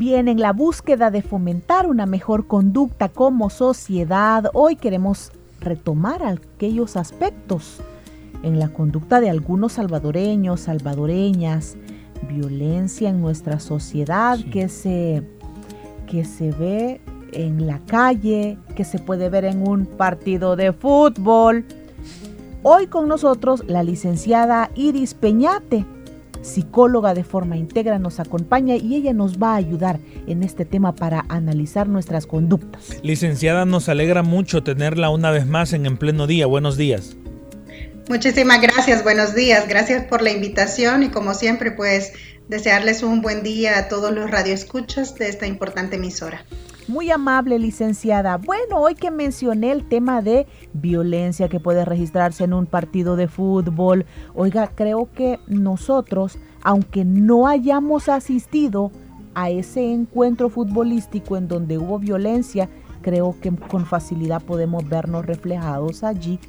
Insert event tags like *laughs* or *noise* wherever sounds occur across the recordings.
Bien, en la búsqueda de fomentar una mejor conducta como sociedad, hoy queremos retomar aquellos aspectos en la conducta de algunos salvadoreños, salvadoreñas, violencia en nuestra sociedad que, se, que se ve en la calle, que se puede ver en un partido de fútbol. Hoy con nosotros la licenciada Iris Peñate, psicóloga de forma íntegra, nos acompaña y ella nos va a ayudar en este tema para analizar nuestras conductas. Licenciada, nos alegra mucho tenerla una vez más en En Pleno Día. Buenos días. Muchísimas gracias, buenos días, gracias por la invitación y como siempre pues desearles un buen día a todos los radioescuchas de esta importante emisora. Muy amable, licenciada. Bueno, hoy que mencioné el tema de violencia que puede registrarse en un partido de fútbol, oiga, creo que nosotros, aunque no hayamos asistido a ese encuentro futbolístico en donde hubo violencia, creo que con facilidad podemos vernos reflejados allí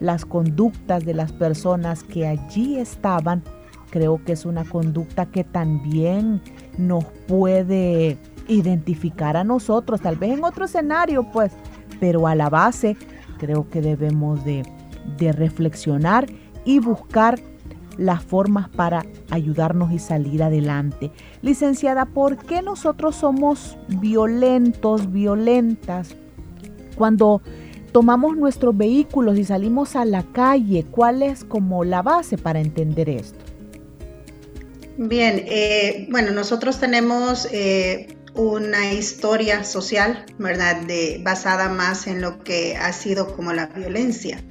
las conductas de las personas que allí estaban, creo que es una conducta que también nos puede identificar a nosotros, tal vez en otro escenario, pues, pero a la base creo que debemos de, de reflexionar y buscar las formas para ayudarnos y salir adelante. Licenciada, ¿por qué nosotros somos violentos, violentas? Cuando tomamos nuestros vehículos y salimos a la calle, ¿cuál es como la base para entender esto? Bien, eh, bueno, nosotros tenemos eh, una historia social, ¿verdad? Basada más en lo que ha sido como la violencia.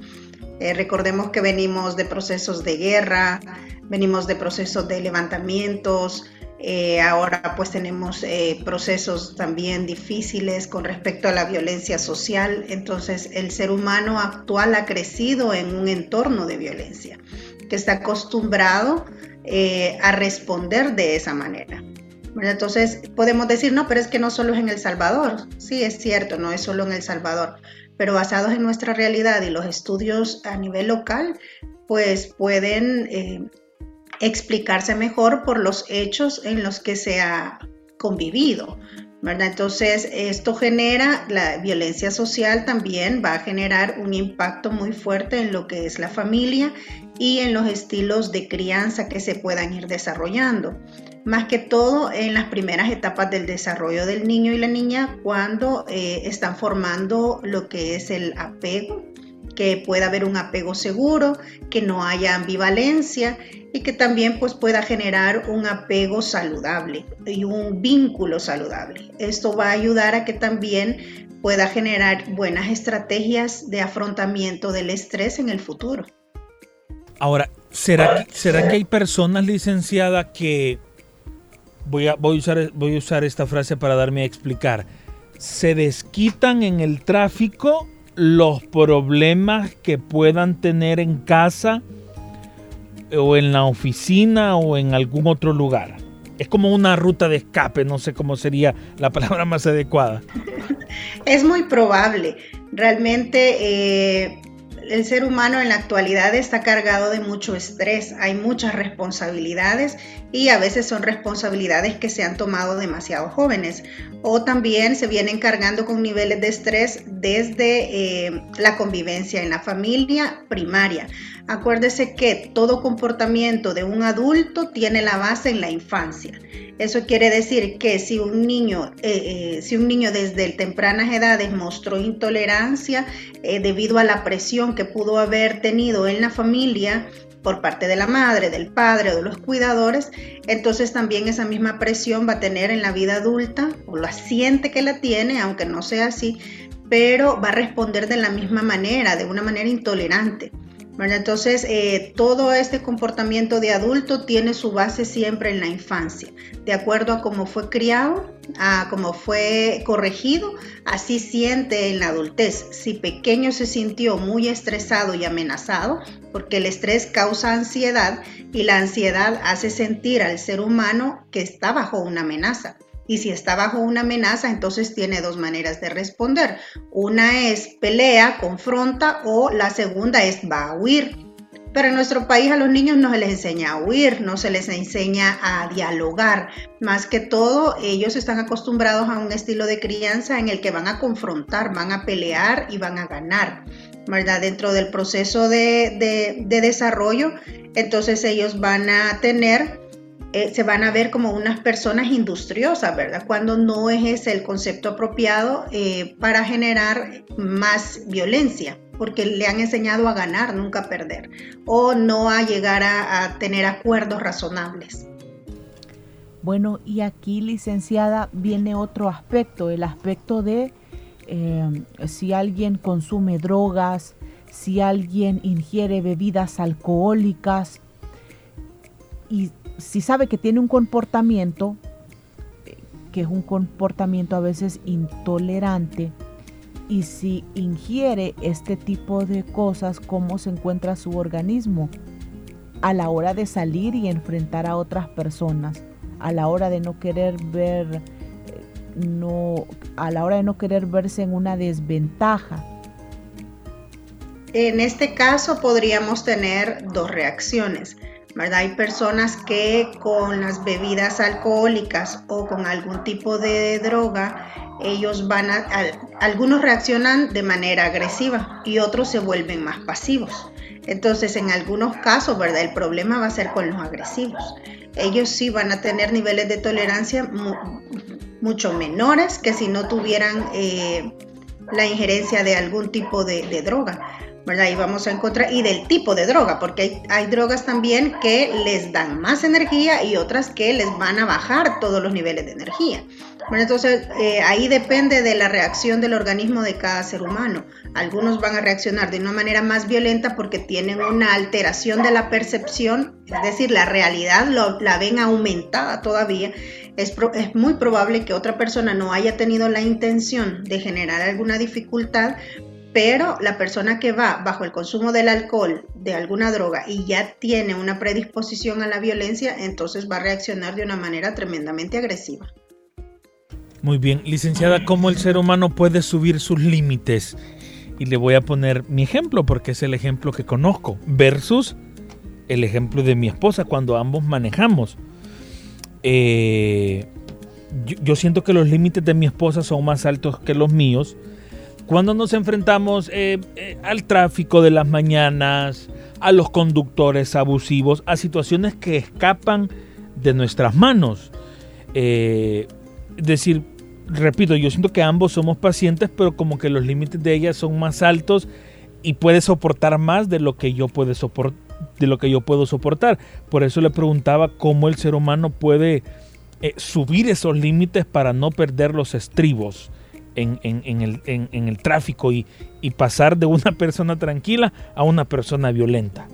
Eh, recordemos que venimos de procesos de guerra, venimos de procesos de levantamientos, eh, ahora pues tenemos eh, procesos también difíciles con respecto a la violencia social. Entonces el ser humano actual ha crecido en un entorno de violencia, que está acostumbrado a responder de esa manera. Entonces podemos decir, no, pero es que no solo es en El Salvador. Sí, es cierto, no es solo en El Salvador, pero basados en nuestra realidad y los estudios a nivel local, pues pueden explicarse mejor por los hechos en los que se ha convivido. ¿verdad? Entonces, esto genera, la violencia social también va a generar un impacto muy fuerte en lo que es la familia y en los estilos de crianza que se puedan ir desarrollando. Más que todo en las primeras etapas del desarrollo del niño y la niña cuando eh, están formando lo que es el apego que pueda haber un apego seguro, que no haya ambivalencia y que también pues pueda generar un apego saludable y un vínculo saludable. Esto va a ayudar a que también pueda generar buenas estrategias de afrontamiento del estrés en el futuro. Ahora, ¿será, ¿será que hay personas licenciadas que, voy a, voy, a usar, voy a usar esta frase para darme a explicar, se desquitan en el tráfico los problemas que puedan tener en casa o en la oficina o en algún otro lugar. Es como una ruta de escape, no sé cómo sería la palabra más adecuada. *laughs* Es muy probable. Realmente eh, el ser humano en la actualidad está cargado de mucho estrés, hay muchas responsabilidades y a veces son responsabilidades que se han tomado demasiado jóvenes o también se vienen cargando con niveles de estrés desde eh, la convivencia en la familia primaria. Acuérdese que todo comportamiento de un adulto tiene la base en la infancia. Eso quiere decir que si un niño, eh, eh, si un niño desde tempranas edades mostró intolerancia eh, debido a la presión que pudo haber tenido en la familia por parte de la madre, del padre o de los cuidadores, entonces también esa misma presión va a tener en la vida adulta, o la siente que la tiene, aunque no sea así, pero va a responder de la misma manera, de una manera intolerante. Entonces, eh, todo este comportamiento de adulto tiene su base siempre en la infancia. De acuerdo a cómo fue criado, a cómo fue corregido, así siente en la adultez. Si pequeño se sintió muy estresado y amenazado, porque el estrés causa ansiedad y la ansiedad hace sentir al ser humano que está bajo una amenaza. Y si está bajo una amenaza, entonces tiene dos maneras de responder. Una es pelea, confronta o la segunda es va a huir. Pero en nuestro país a los niños no se les enseña a huir, no se les enseña a dialogar. Más que todo, ellos están acostumbrados a un estilo de crianza en el que van a confrontar, van a pelear y van a ganar. ¿verdad? Dentro del proceso de, de desarrollo, entonces ellos van a tener eh, se van a ver como unas personas industriosas, ¿verdad? Cuando no es ese el concepto apropiado eh, para generar más violencia, porque le han enseñado a ganar, nunca a perder, o no a llegar a, tener acuerdos razonables. Bueno, y aquí, licenciada, viene otro aspecto, el aspecto de eh, si alguien consume drogas, si alguien ingiere bebidas alcohólicas y si sabe que tiene un comportamiento, que es un comportamiento a veces intolerante, y si ingiere este tipo de cosas, ¿cómo se encuentra su organismo a la hora de salir y enfrentar a otras personas? A la hora de no querer ver, no, a la hora de no querer verse en una desventaja. En este caso podríamos tener dos reacciones. Hay personas que con las bebidas alcohólicas o con algún tipo de droga, ellos van a, algunos reaccionan de manera agresiva y otros se vuelven más pasivos. Entonces, en algunos casos, ¿verdad? El problema va a ser con los agresivos. Ellos sí van a tener niveles de tolerancia mucho menores que si no tuvieran eh, la injerencia de algún tipo de droga. ¿Verdad? Y vamos a encontrar, y del tipo de droga, porque hay, drogas también que les dan más energía y otras que les van a bajar todos los niveles de energía. Bueno, entonces eh, ahí depende de la reacción del organismo de cada ser humano. Algunos van a reaccionar de una manera más violenta porque tienen una alteración de la percepción, es decir, la realidad la ven aumentada todavía. Es, es muy probable que otra persona no haya tenido la intención de generar alguna dificultad, pero la persona que va bajo el consumo del alcohol, de alguna droga y ya tiene una predisposición a la violencia, entonces va a reaccionar de una manera tremendamente agresiva. Muy bien, licenciada, ¿cómo el ser humano puede subir sus límites? Y le voy a poner mi ejemplo porque es el ejemplo que conozco versus el ejemplo de mi esposa cuando ambos manejamos. Eh, yo siento que los límites de mi esposa son más altos que los míos cuando nos enfrentamos eh, eh, al tráfico de las mañanas, a los conductores abusivos, a situaciones que escapan de nuestras manos. Eh, es decir, repito, yo siento que ambos somos pacientes, pero como que los límites de ella son más altos y puede soportar más de lo que yo puedo soportar de lo que yo puedo soportar. Por eso le preguntaba cómo el ser humano puede subir esos límites para no perder los estribos en, el, tráfico y, pasar de una *laughs* persona tranquila a una persona violenta.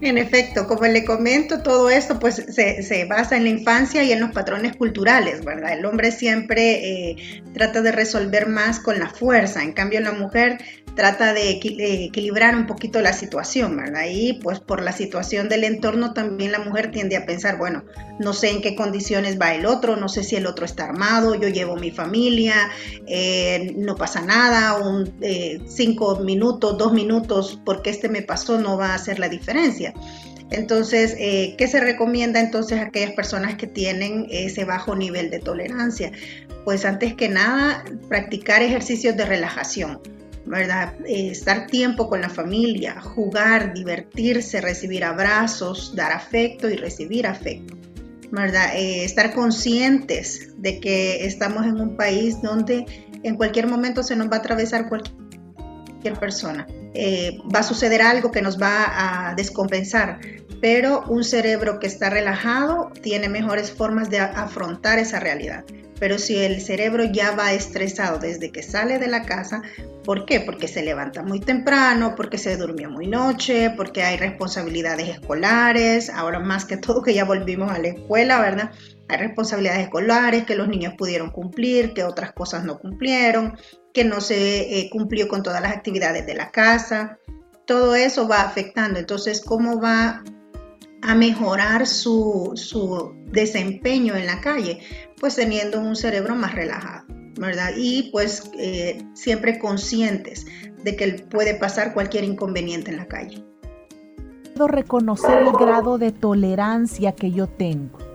En efecto, como le comento, todo esto pues se, basa en la infancia y en los patrones culturales, ¿verdad? El hombre siempre eh, trata de resolver más con la fuerza, en cambio la mujer trata de, equilibrar un poquito la situación, ¿verdad? Y pues por la situación del entorno también la mujer tiende a pensar, bueno, no sé en qué condiciones va el otro, no sé si el otro está armado, yo llevo mi familia, eh, no pasa nada, un, eh, cinco minutos, dos minutos, porque este me pasó no va a hacer la diferencia. Entonces, eh, ¿qué se recomienda entonces a aquellas personas que tienen ese bajo nivel de tolerancia? Pues antes que nada, practicar ejercicios de relajación ¿verdad? Eh, estar tiempo con la familia, jugar, divertirse, recibir abrazos, dar afecto y recibir afecto, ¿verdad? Eh, estar conscientes de que estamos en un país donde en cualquier momento se nos va a atravesar cualquier persona. Eh, va a suceder algo que nos va a descompensar, pero un cerebro que está relajado tiene mejores formas de afrontar esa realidad. Pero si el cerebro ya va estresado desde que sale de la casa, ¿por qué? Porque se levanta muy temprano, porque se durmió muy noche, porque hay responsabilidades escolares, ahora más que todo que ya volvimos a la escuela, ¿verdad? Hay responsabilidades escolares que los niños pudieron cumplir, que otras cosas no cumplieron, que no se eh, cumplió con todas las actividades de la casa. Todo eso va afectando. Entonces, ¿cómo va a mejorar su, su desempeño en la calle? Pues teniendo un cerebro más relajado, ¿verdad? Y pues eh, siempre conscientes de que puede pasar cualquier inconveniente en la calle. Reconocer el grado de tolerancia que yo tengo.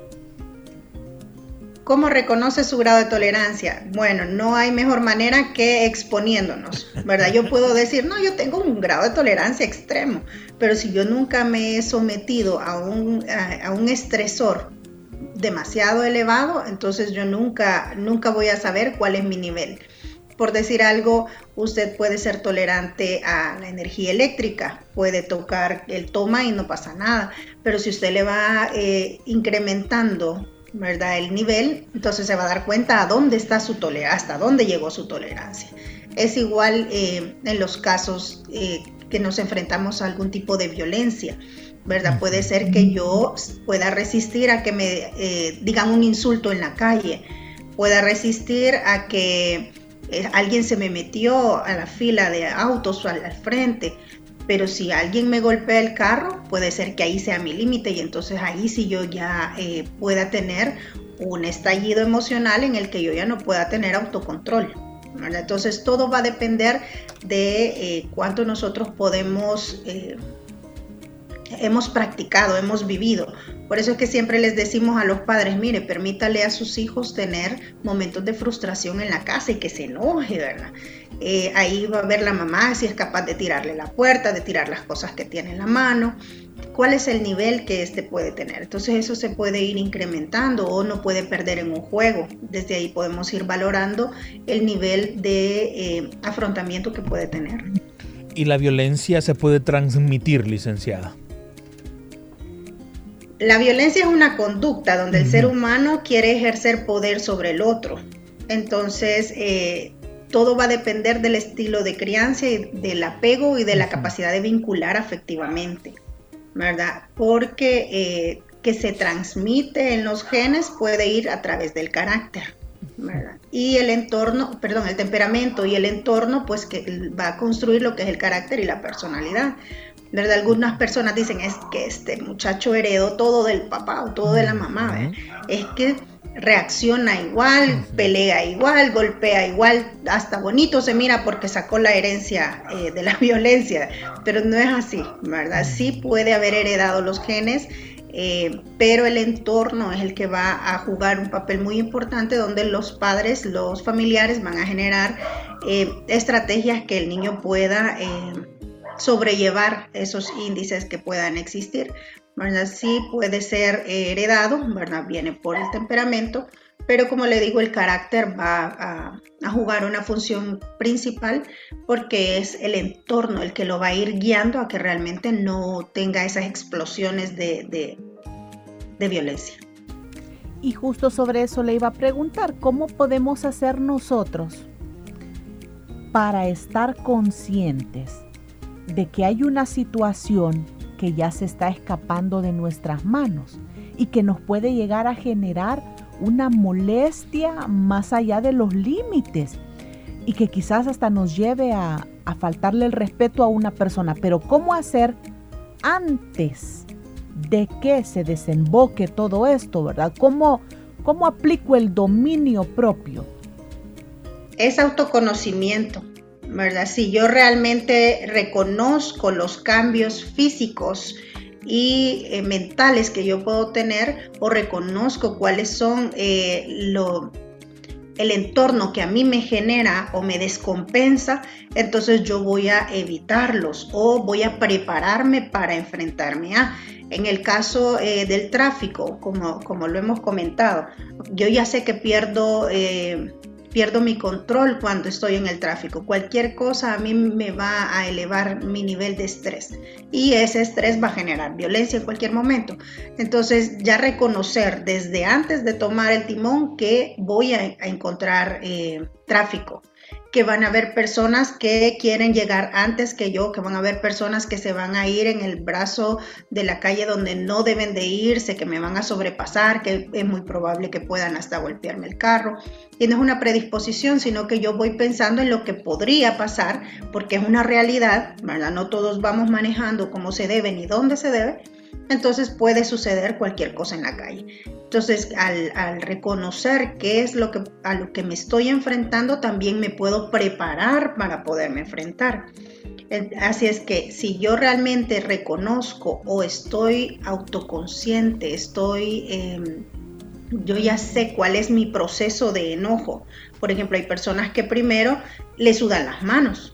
¿Cómo reconoce su grado de tolerancia? Bueno, no hay mejor manera que exponiéndonos, ¿verdad? Yo puedo decir, no, yo tengo un grado de tolerancia extremo, pero si yo nunca me he sometido a un, a, un estresor demasiado elevado, entonces yo nunca, nunca voy a saber cuál es mi nivel. Por decir algo, usted puede ser tolerante a la energía eléctrica, puede tocar el toma y no pasa nada, pero si usted le va eh, incrementando ¿verdad? El nivel, entonces se va a dar cuenta a dónde está su tolerancia, hasta dónde llegó su tolerancia. Es igual eh, en los casos eh, que nos enfrentamos a algún tipo de violencia, ¿verdad? Puede ser que yo pueda resistir a que me eh, digan un insulto en la calle, pueda resistir a que alguien se me metió a la fila de autos o al frente, pero si alguien me golpea el carro, puede ser que ahí sea mi límite y entonces ahí sí yo ya eh, pueda tener un estallido emocional en el que yo ya no pueda tener autocontrol. Entonces todo va a depender de eh, cuánto nosotros podemos, eh, hemos practicado, hemos vivido. Por eso es que siempre les decimos a los padres, mire, permítale a sus hijos tener momentos de frustración en la casa y que se enoje, ¿verdad? Eh, ahí va a ver la mamá si es capaz de tirarle la puerta, de tirar las cosas que tiene en la mano, cuál es el nivel que éste puede tener. Entonces eso se puede ir incrementando o no puede perder en un juego. Desde ahí podemos ir valorando el nivel de eh, afrontamiento que puede tener. ¿Y la violencia se puede transmitir, licenciada? La violencia es una conducta donde el ser humano quiere ejercer poder sobre el otro. Entonces, eh, todo va a depender del estilo de crianza y del apego y de la capacidad de vincular afectivamente, ¿verdad? Porque eh, que se transmite en los genes puede ir a través del carácter, ¿verdad? Y el entorno, perdón, el temperamento y el entorno, pues que va a construir lo que es el carácter y la personalidad. ¿verdad? Algunas personas dicen es que este muchacho heredó todo del papá o todo de la mamá, ¿verdad? Es que reacciona igual, pelea igual, golpea igual, hasta bonito se mira porque sacó la herencia eh, de la *laughs* violencia, pero no es así, ¿verdad? Sí puede haber heredado los genes, eh, pero el entorno es el que va a jugar un papel muy importante donde los padres, los familiares van a generar eh, estrategias que el niño pueda sobrellevar esos índices que puedan existir. ¿Verdad? Sí puede ser heredado, ¿verdad? Viene por el temperamento, pero como le digo, el carácter va a, jugar una función principal porque es el entorno el que lo va a ir guiando a que realmente no tenga esas explosiones de, de violencia. Y justo sobre eso le iba a preguntar, ¿cómo podemos hacer nosotros para estar conscientes de que hay una situación que ya se está escapando de nuestras manos y que nos puede llegar a generar una molestia más allá de los límites y que quizás hasta nos lleve a, faltarle el respeto a una persona. Pero ¿cómo hacer antes de que se desemboque todo esto, verdad? ¿Cómo, cómo aplico el dominio propio? Es autoconocimiento ¿verdad? Si yo realmente reconozco los cambios físicos y eh, mentales que yo puedo tener o reconozco cuáles son eh, lo, el entorno que a mí me genera o me descompensa, entonces yo voy a evitarlos o voy a prepararme para enfrentarme a. En el caso eh, del tráfico, como, como lo hemos comentado, yo ya sé que pierdo pierdo mi control cuando estoy en el tráfico. Cualquier cosa a mí me va a elevar mi nivel de estrés y ese estrés va a generar violencia en cualquier momento. Entonces ya reconocer desde antes de tomar el timón que voy a, encontrar eh, tráfico que van a haber personas que quieren llegar antes que yo, que van a haber personas que se van a ir en el brazo de la calle donde no deben de irse, que me van a sobrepasar, que es muy probable que puedan hasta golpearme el carro. Y no es una predisposición, sino que yo voy pensando en lo que podría pasar, porque es una realidad. No todos vamos manejando como se debe ni dónde se debe, entonces puede suceder cualquier cosa en la calle. Entonces, al, reconocer qué es lo que, a lo que me estoy enfrentando, también me puedo preparar para poderme enfrentar. Así es que si yo realmente reconozco o estoy autoconsciente, estoy, em, yo ya sé cuál es mi proceso de enojo. Por ejemplo, hay personas que primero le sudan las manos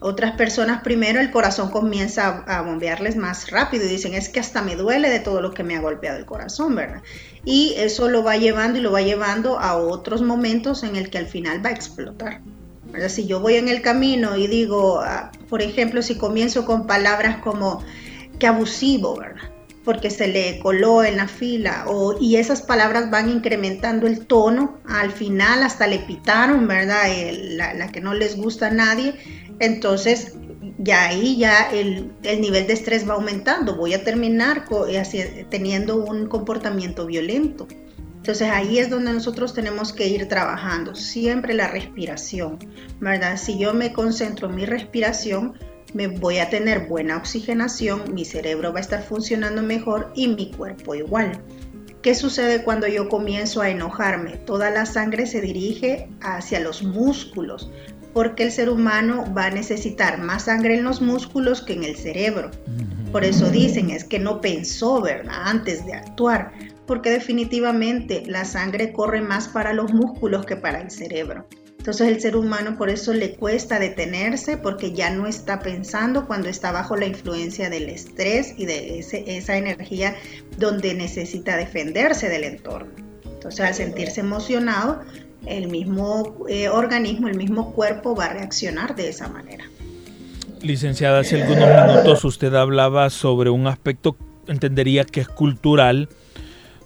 otras personas primero el corazón comienza a, bombearles más rápido y dicen, es que hasta me duele de todo lo que me ha golpeado el corazón, ¿verdad? Y eso lo va llevando y lo va llevando a otros momentos en el que al final va a explotar. ¿verdad? Si yo voy en el camino y digo, ah, por ejemplo, si comienzo con palabras como, que abusivo, ¿verdad? porque se le coló en la fila o, y esas palabras van incrementando el tono, al final hasta le pitaron, ¿verdad? la, la, que no les gusta a nadie, entonces ya ahí ya el, nivel de estrés va aumentando, voy a terminar eh, teniendo un comportamiento violento. Entonces ahí es donde nosotros tenemos que ir trabajando, siempre la respiración, ¿verdad? Si yo me concentro en mi respiración, me voy a tener buena oxigenación, mi cerebro va a estar funcionando mejor y mi cuerpo igual. ¿Qué sucede cuando yo comienzo a enojarme? Toda la sangre se dirige hacia los músculos, porque el ser humano va a necesitar más sangre en los músculos que en el cerebro. Por eso dicen es que no pensó, ¿verdad? Antes de actuar, porque definitivamente la sangre corre más para los músculos que para el cerebro. Entonces el ser humano por eso le cuesta detenerse porque ya no está pensando cuando está bajo la influencia del estrés y de esa energía donde necesita defenderse del entorno. Entonces al sentirse emocionado el mismo eh, organismo, el mismo cuerpo va a reaccionar de esa manera. Licenciada, hace algunos minutos usted hablaba sobre un aspecto, entendería que es cultural,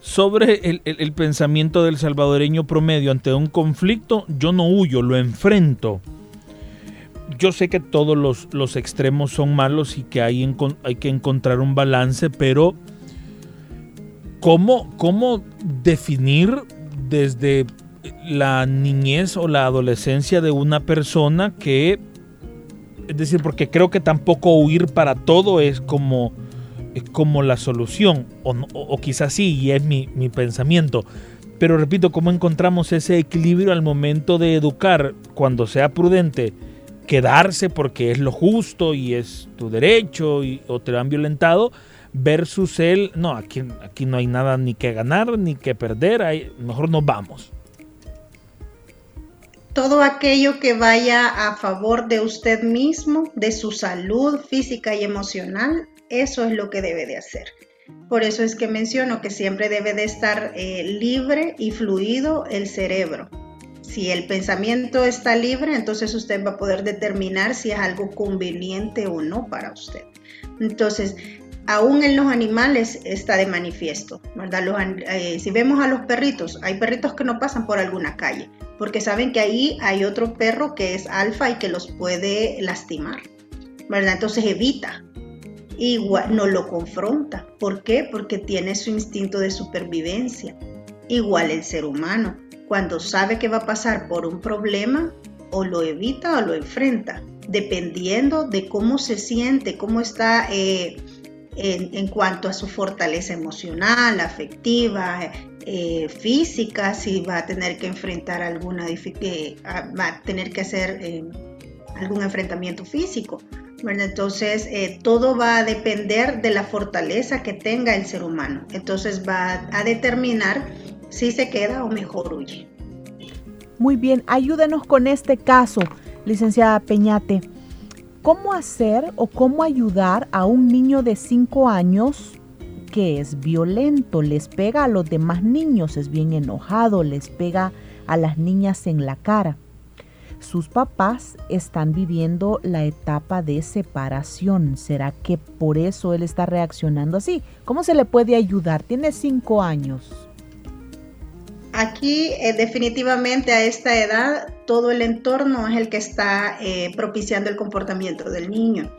sobre el, pensamiento del salvadoreño promedio ante un conflicto, yo no huyo, lo enfrento. Yo sé que todos los, extremos son malos y que hay, hay que encontrar un balance, pero ¿cómo, cómo definir desde la niñez o la adolescencia de una persona que, es decir, porque creo que tampoco huir para todo es como, como la solución, o, quizás sí, y es mi, mi pensamiento. Pero repito, ¿cómo encontramos ese equilibrio al momento de educar cuando sea prudente? Quedarse porque es lo justo y es tu derecho y, o te lo han violentado, versus el, no, aquí, aquí no hay nada ni que ganar ni que perder, hay, mejor nos vamos todo aquello que vaya a favor de usted mismo, de su salud física y emocional, eso es lo que debe de hacer. Por eso es que menciono que siempre debe de estar eh, libre y fluido el cerebro. Si el pensamiento está libre, entonces usted va a poder determinar si es algo conveniente o no para usted. Entonces, aún en los animales está de manifiesto. Eh, si vemos a los perritos, hay perritos que no pasan por alguna calle, porque saben que ahí hay otro perro que es alfa y que los puede lastimar, ¿verdad? Entonces evita, igual no lo confronta. ¿Por qué? Porque tiene su instinto de supervivencia. Igual el ser humano, cuando sabe que va a pasar por un problema, o lo evita o lo enfrenta, dependiendo de cómo se siente, cómo está eh, en, cuanto a su fortaleza emocional, afectiva, eh, física, si va a tener que enfrentar alguna dificultad, ah, va a tener que hacer eh, algún enfrentamiento físico. Entonces, eh, todo va a depender de la fortaleza que tenga el ser humano. Entonces, va a determinar si se queda o mejor huye. Muy bien, ayúdenos con este caso, licenciada Peñate. ¿Cómo hacer o cómo ayudar a un niño de 5 años que es violento, les pega a los demás niños, es bien enojado, les pega a las niñas en la cara. sus papás están viviendo la etapa de separación. ¿Será que por eso él está reaccionando así? ¿Cómo se le puede ayudar? Tiene cinco años. Aquí eh, definitivamente a esta edad todo el entorno es el que está eh, propiciando el comportamiento del niño.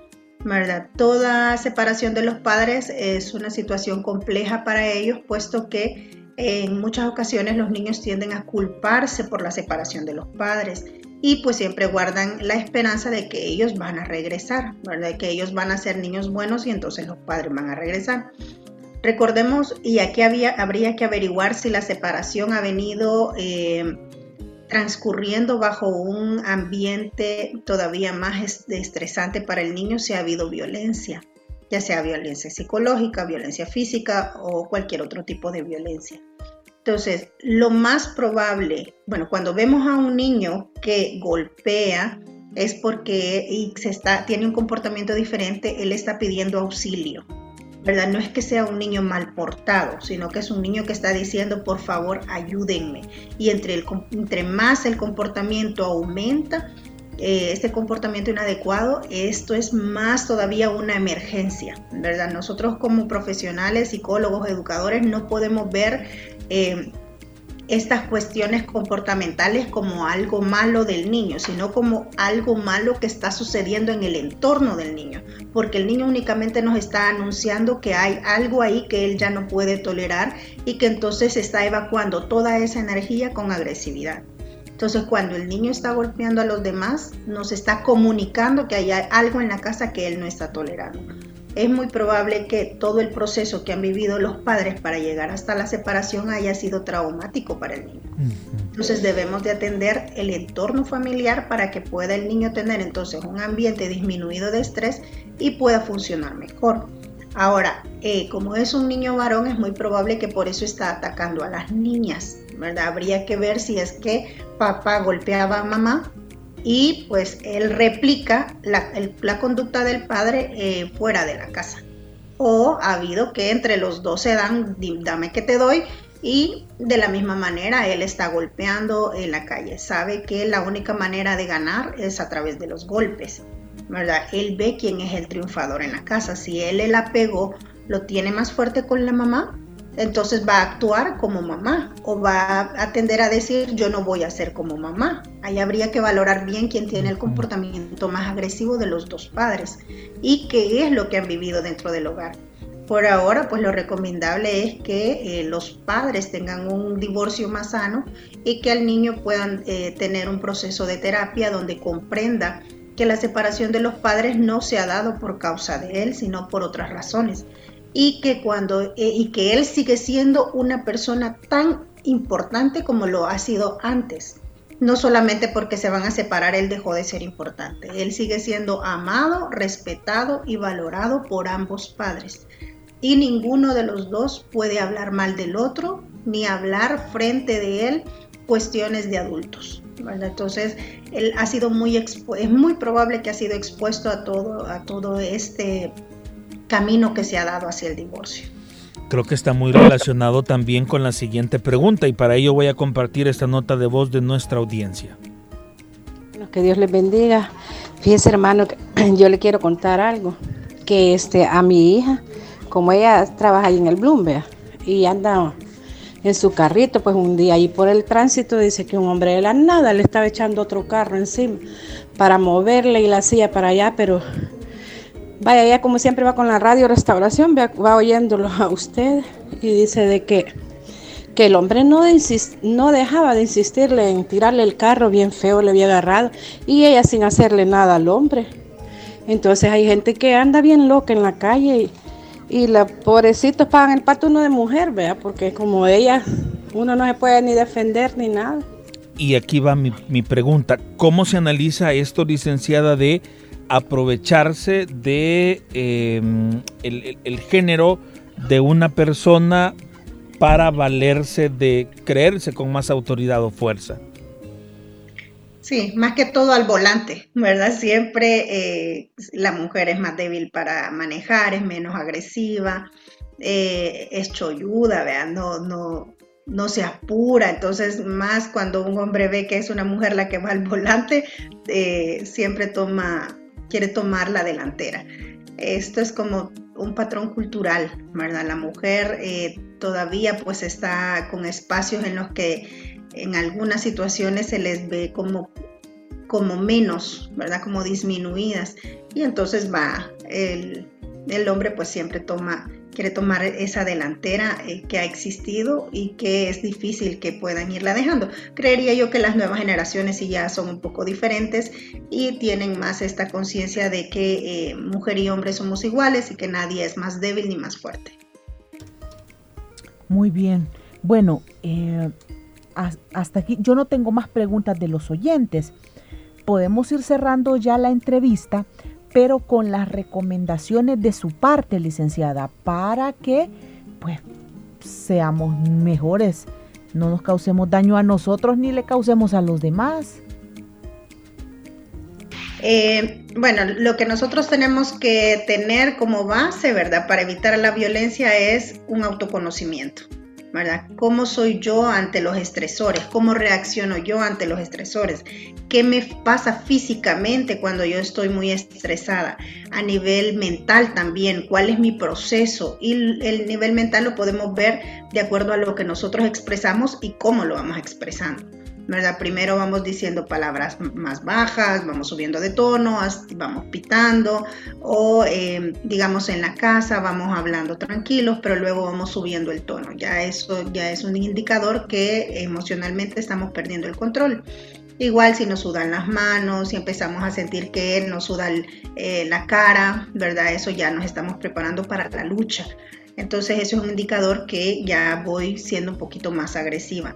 ¿verdad? Toda separación de los padres es una situación compleja para ellos, puesto que en muchas ocasiones los niños tienden a culparse por la separación de los padres y pues siempre guardan la esperanza de que ellos van a regresar, ¿verdad? Que ellos van a ser niños buenos y entonces los padres van a regresar. Recordemos, y aquí había, habría que averiguar si la separación ha venido eh, transcurriendo bajo un ambiente todavía más estresante para el niño, si ha habido violencia ya sea violencia psicológica, violencia física o cualquier otro tipo de violencia. Entonces, lo más probable, bueno, cuando vemos a un niño que golpea, es porque y se está, tiene un comportamiento diferente, él está pidiendo auxilio. ¿Verdad? No es que sea un niño mal portado, sino que es un niño que está diciendo, por favor, ayúdenme. Y entre, el, entre más el comportamiento aumenta, eh, este comportamiento inadecuado, esto es más todavía una emergencia, ¿verdad? Nosotros como profesionales, psicólogos, educadores, no podemos ver eh, estas cuestiones comportamentales como algo malo del niño, sino como algo malo que está sucediendo en el entorno del niño, porque el niño únicamente nos está anunciando que hay algo ahí que él ya no puede tolerar y que entonces está evacuando toda esa energía con agresividad. Entonces, cuando el niño está golpeando a los demás, nos está comunicando que hay algo en la casa que él no está tolerando. Es muy probable que todo el proceso que han vivido los padres para llegar hasta la separación haya sido traumático para el niño. Entonces debemos de atender el entorno familiar para que pueda el niño tener entonces un ambiente disminuido de estrés y pueda funcionar mejor. Ahora, eh, como es un niño varón, es muy probable que por eso está atacando a las niñas Habría que ver si es que papá golpeaba a mamá y pues él replica la, conducta del padre eh, fuera de la casa. O ha habido que entre los dos se dan, dame que te doy, y de la misma manera él está golpeando en la calle. Sabe que la única manera de ganar es a través de los golpes, ¿verdad? Él ve quién es el triunfador en la casa. Si él el apego lo tiene más fuerte con la mamá, entonces va a actuar como mamá o va a tender a decir yo no voy a ser como mamá. Ahí habría que valorar bien quién tiene el comportamiento más agresivo de los dos padres y qué es lo que han vivido dentro del hogar. Por ahora, pues lo recomendable es que eh, los padres tengan un divorcio más sano y que al niño puedan eh, tener un proceso de terapia donde comprenda que la separación de los padres no se ha dado por causa de él, sino por otras razones y que cuando eh, y que él sigue siendo una persona tan importante como lo ha sido antes. No solamente porque se van a separar él dejó de ser importante. Él sigue siendo amado, respetado y valorado por ambos padres. Y ninguno de los dos puede hablar mal del otro ni hablar frente de él cuestiones de adultos. Entonces, él ha sido muy es muy probable que ha sido expuesto a todo a todo este camino que se ha dado hacia el divorcio. Creo que está muy relacionado también con la siguiente pregunta y para ello voy a compartir esta nota de voz de nuestra audiencia. que Dios les bendiga. Fíjese hermano, *clears throat* yo le quiero contar algo, que este, a mi hija, como ella trabaja ahí en el Bloomberg y anda en su carrito, pues un día ahí por el tránsito dice que un hombre de la nada le estaba echando otro carro encima para moverle y la silla para allá, pero Vaya, ella como siempre va con la radio restauración, va, oyéndolo a usted y dice de que, que el hombre no, no dejaba de insistirle en tirarle el carro bien feo, le había agarrado y ella sin hacerle nada al hombre. Entonces hay gente que anda bien loca en la calle y, y los pobrecitos pagan el pato uno de mujer, vea, porque como ella, uno no se puede ni defender ni nada. Y aquí va mi, mi pregunta, ¿cómo se analiza esto, licenciada, de aprovecharse de em, el, género de una persona para valerse de creerse con más autoridad o fuerza. Sí, más que todo al volante, ¿verdad? Siempre eh, la mujer es más débil para manejar, es menos agresiva, eh, es cholluda, ¿verdad? No, no, no se apura, entonces más cuando un hombre ve que es una mujer la que va al volante, eh, siempre toma, quiere tomar la delantera. Esto es como un patrón cultural, ¿verdad? La mujer eh, todavía pues está con espacios en los que en algunas situaciones se les ve como, como menos, ¿verdad? Como disminuidas. Y entonces va, el, el hombre pues siempre toma quiere tomar esa delantera eh, que ha existido y que es difícil que puedan irla dejando. Creería yo que las nuevas generaciones sí ya son un poco diferentes y tienen más esta conciencia de que eh, mujer y hombre somos iguales y que nadie es más débil ni más fuerte. Muy bien. Bueno, eh, hasta aquí yo no tengo más preguntas de los oyentes. Podemos ir cerrando ya la entrevista pero con las recomendaciones de su parte, licenciada, para que pues seamos mejores, no nos causemos daño a nosotros ni le causemos a los demás. Eh, bueno, lo que nosotros tenemos que tener como base, ¿verdad? Para evitar la violencia es un autoconocimiento. ¿Verdad? ¿Cómo soy yo ante los estresores? ¿Cómo reacciono yo ante los estresores? ¿Qué me pasa físicamente cuando yo estoy muy estresada? A nivel mental también, ¿cuál es mi proceso? Y el nivel mental lo podemos ver de acuerdo a lo que nosotros expresamos y cómo lo vamos expresando. ¿Verdad? Primero vamos diciendo palabras más bajas, vamos subiendo de tono, vamos pitando o eh, digamos en la casa vamos hablando tranquilos, pero luego vamos subiendo el tono. Ya eso ya es un indicador que emocionalmente estamos perdiendo el control. Igual si nos sudan las manos, si empezamos a sentir que nos suda eh, la cara, ¿verdad? Eso ya nos estamos preparando para la lucha. Entonces eso es un indicador que ya voy siendo un poquito más agresiva.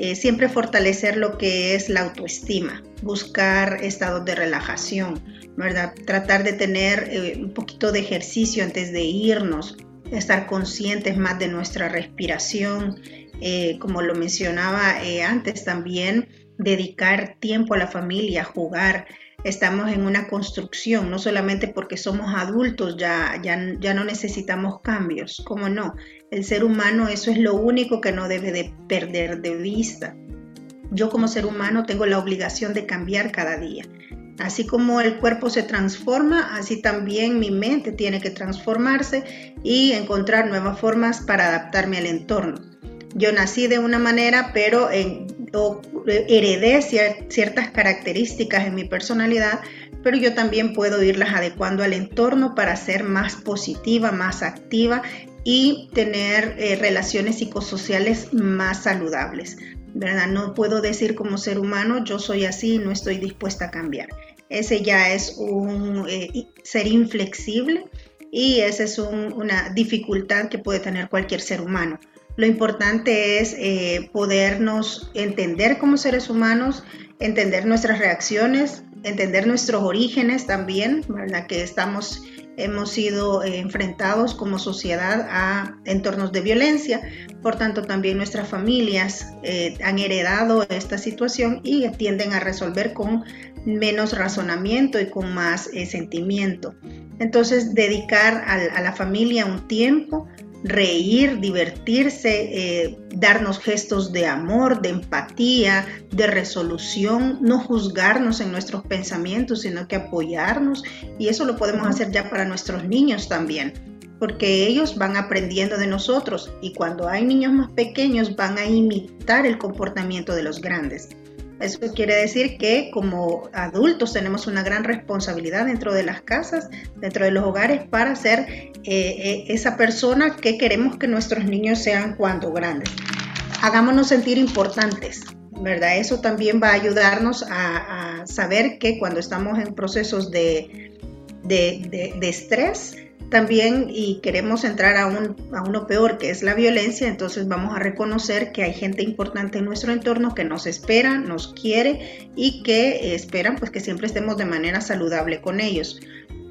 Eh, siempre fortalecer lo que es la autoestima, buscar estados de relajación, ¿verdad? Tratar de tener eh, un poquito de ejercicio antes de irnos, estar conscientes más de nuestra respiración, eh, como lo mencionaba antes también, dedicar tiempo a la familia, jugar, estamos en una construcción, no solamente porque somos adultos, ya, ya, ya no necesitamos cambios, ¿cómo no? El ser humano eso es lo único que no debe de perder de vista. Yo como ser humano tengo la obligación de cambiar cada día. Así como el cuerpo se transforma, así también mi mente tiene que transformarse y encontrar nuevas formas para adaptarme al entorno. Yo nací de una manera, pero en, heredé ciertas características en mi personalidad, pero yo también puedo irlas adecuando al entorno para ser más positiva, más activa y tener eh, relaciones psicosociales más saludables. ¿verdad? No puedo decir como ser humano, yo soy así, no estoy dispuesta a cambiar. Ese ya es un eh, ser inflexible y esa es una dificultad que puede tener cualquier ser humano. Lo importante es eh, podernos entender como seres humanos, entender nuestras reacciones, entender nuestros orígenes también, ¿verdad? Que estamos, hemos sido eh, enfrentados como sociedad a entornos de violencia, por tanto también nuestras familias eh, han heredado esta situación y tienden a resolver con menos razonamiento y con más sentimiento. Entonces, dedicar a la familia un tiempo, reír, divertirse, eh, darnos gestos de amor, de empatía, de resolución, no juzgarnos en nuestros pensamientos, sino que apoyarnos. Y eso lo podemos hacer ya para nuestros niños también, porque ellos van aprendiendo de nosotros y cuando hay niños más pequeños van a imitar el comportamiento de los grandes. Eso quiere decir que como adultos tenemos una gran responsabilidad dentro de las casas, dentro de los hogares, para ser eh, eh, esa persona que queremos que nuestros niños sean cuando grandes. Hagámonos sentir importantes, ¿verdad? Eso también va a ayudarnos a, saber que cuando estamos en procesos de, de, de estrés, también y queremos entrar a, un, a uno peor que es la violencia, entonces vamos a reconocer que hay gente importante en nuestro entorno que nos espera, nos quiere y que esperan pues que siempre estemos de manera saludable con ellos.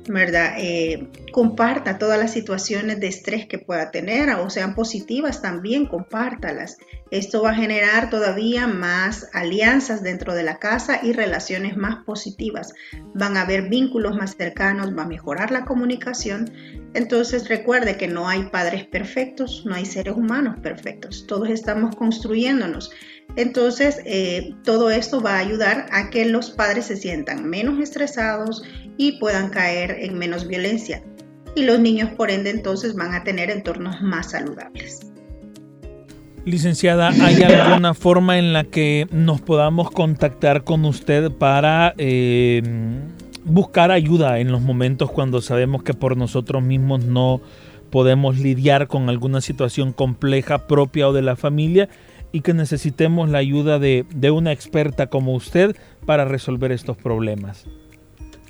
¿Verdad? Eh, comparta todas las situaciones de estrés que pueda tener o sean positivas también, compártalas. Esto va a generar todavía más alianzas dentro de la casa y relaciones más positivas. Van a haber vínculos más cercanos, va a mejorar la comunicación. Entonces recuerde que no hay padres perfectos, no hay seres humanos perfectos, todos estamos construyéndonos. Entonces eh, todo esto va a ayudar a que los padres se sientan menos estresados y puedan caer en menos violencia. Y los niños por ende entonces van a tener entornos más saludables. Licenciada, ¿hay alguna forma en la que nos podamos contactar con usted para eh, buscar ayuda en los momentos cuando sabemos que por nosotros mismos no podemos lidiar con alguna situación compleja propia o de la familia y que necesitemos la ayuda de, de una experta como usted para resolver estos problemas?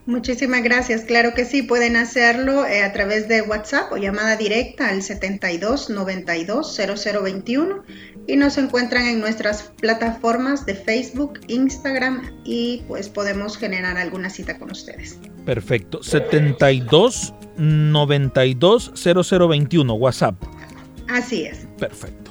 Muchísimas gracias. Claro que sí, pueden hacerlo eh, a través de WhatsApp o llamada directa al 72 92 0021 y nos encuentran en nuestras plataformas de Facebook, Instagram y pues podemos generar alguna cita con ustedes. Perfecto. 72 92 0021 WhatsApp. Así es. Perfecto.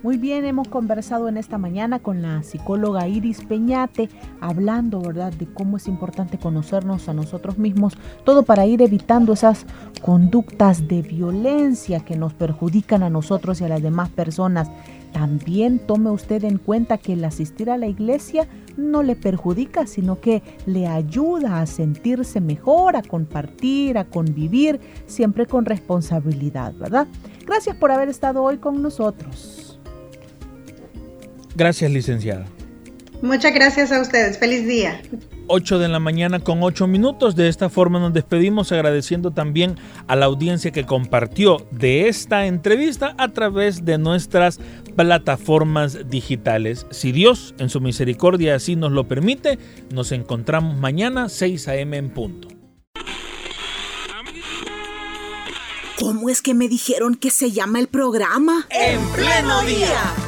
Muy bien, hemos conversado en esta mañana con la psicóloga Iris Peñate, hablando, ¿verdad?, de cómo es importante conocernos a nosotros mismos, todo para ir evitando esas conductas de violencia que nos perjudican a nosotros y a las demás personas. También tome usted en cuenta que el asistir a la iglesia no le perjudica, sino que le ayuda a sentirse mejor, a compartir, a convivir, siempre con responsabilidad, ¿verdad? Gracias por haber estado hoy con nosotros. Gracias, licenciada. Muchas gracias a ustedes. Feliz día. 8 de la mañana con 8 minutos. De esta forma nos despedimos agradeciendo también a la audiencia que compartió de esta entrevista a través de nuestras plataformas digitales. Si Dios en su misericordia así nos lo permite, nos encontramos mañana 6 a.m. en punto. ¿Cómo es que me dijeron que se llama el programa? En pleno día.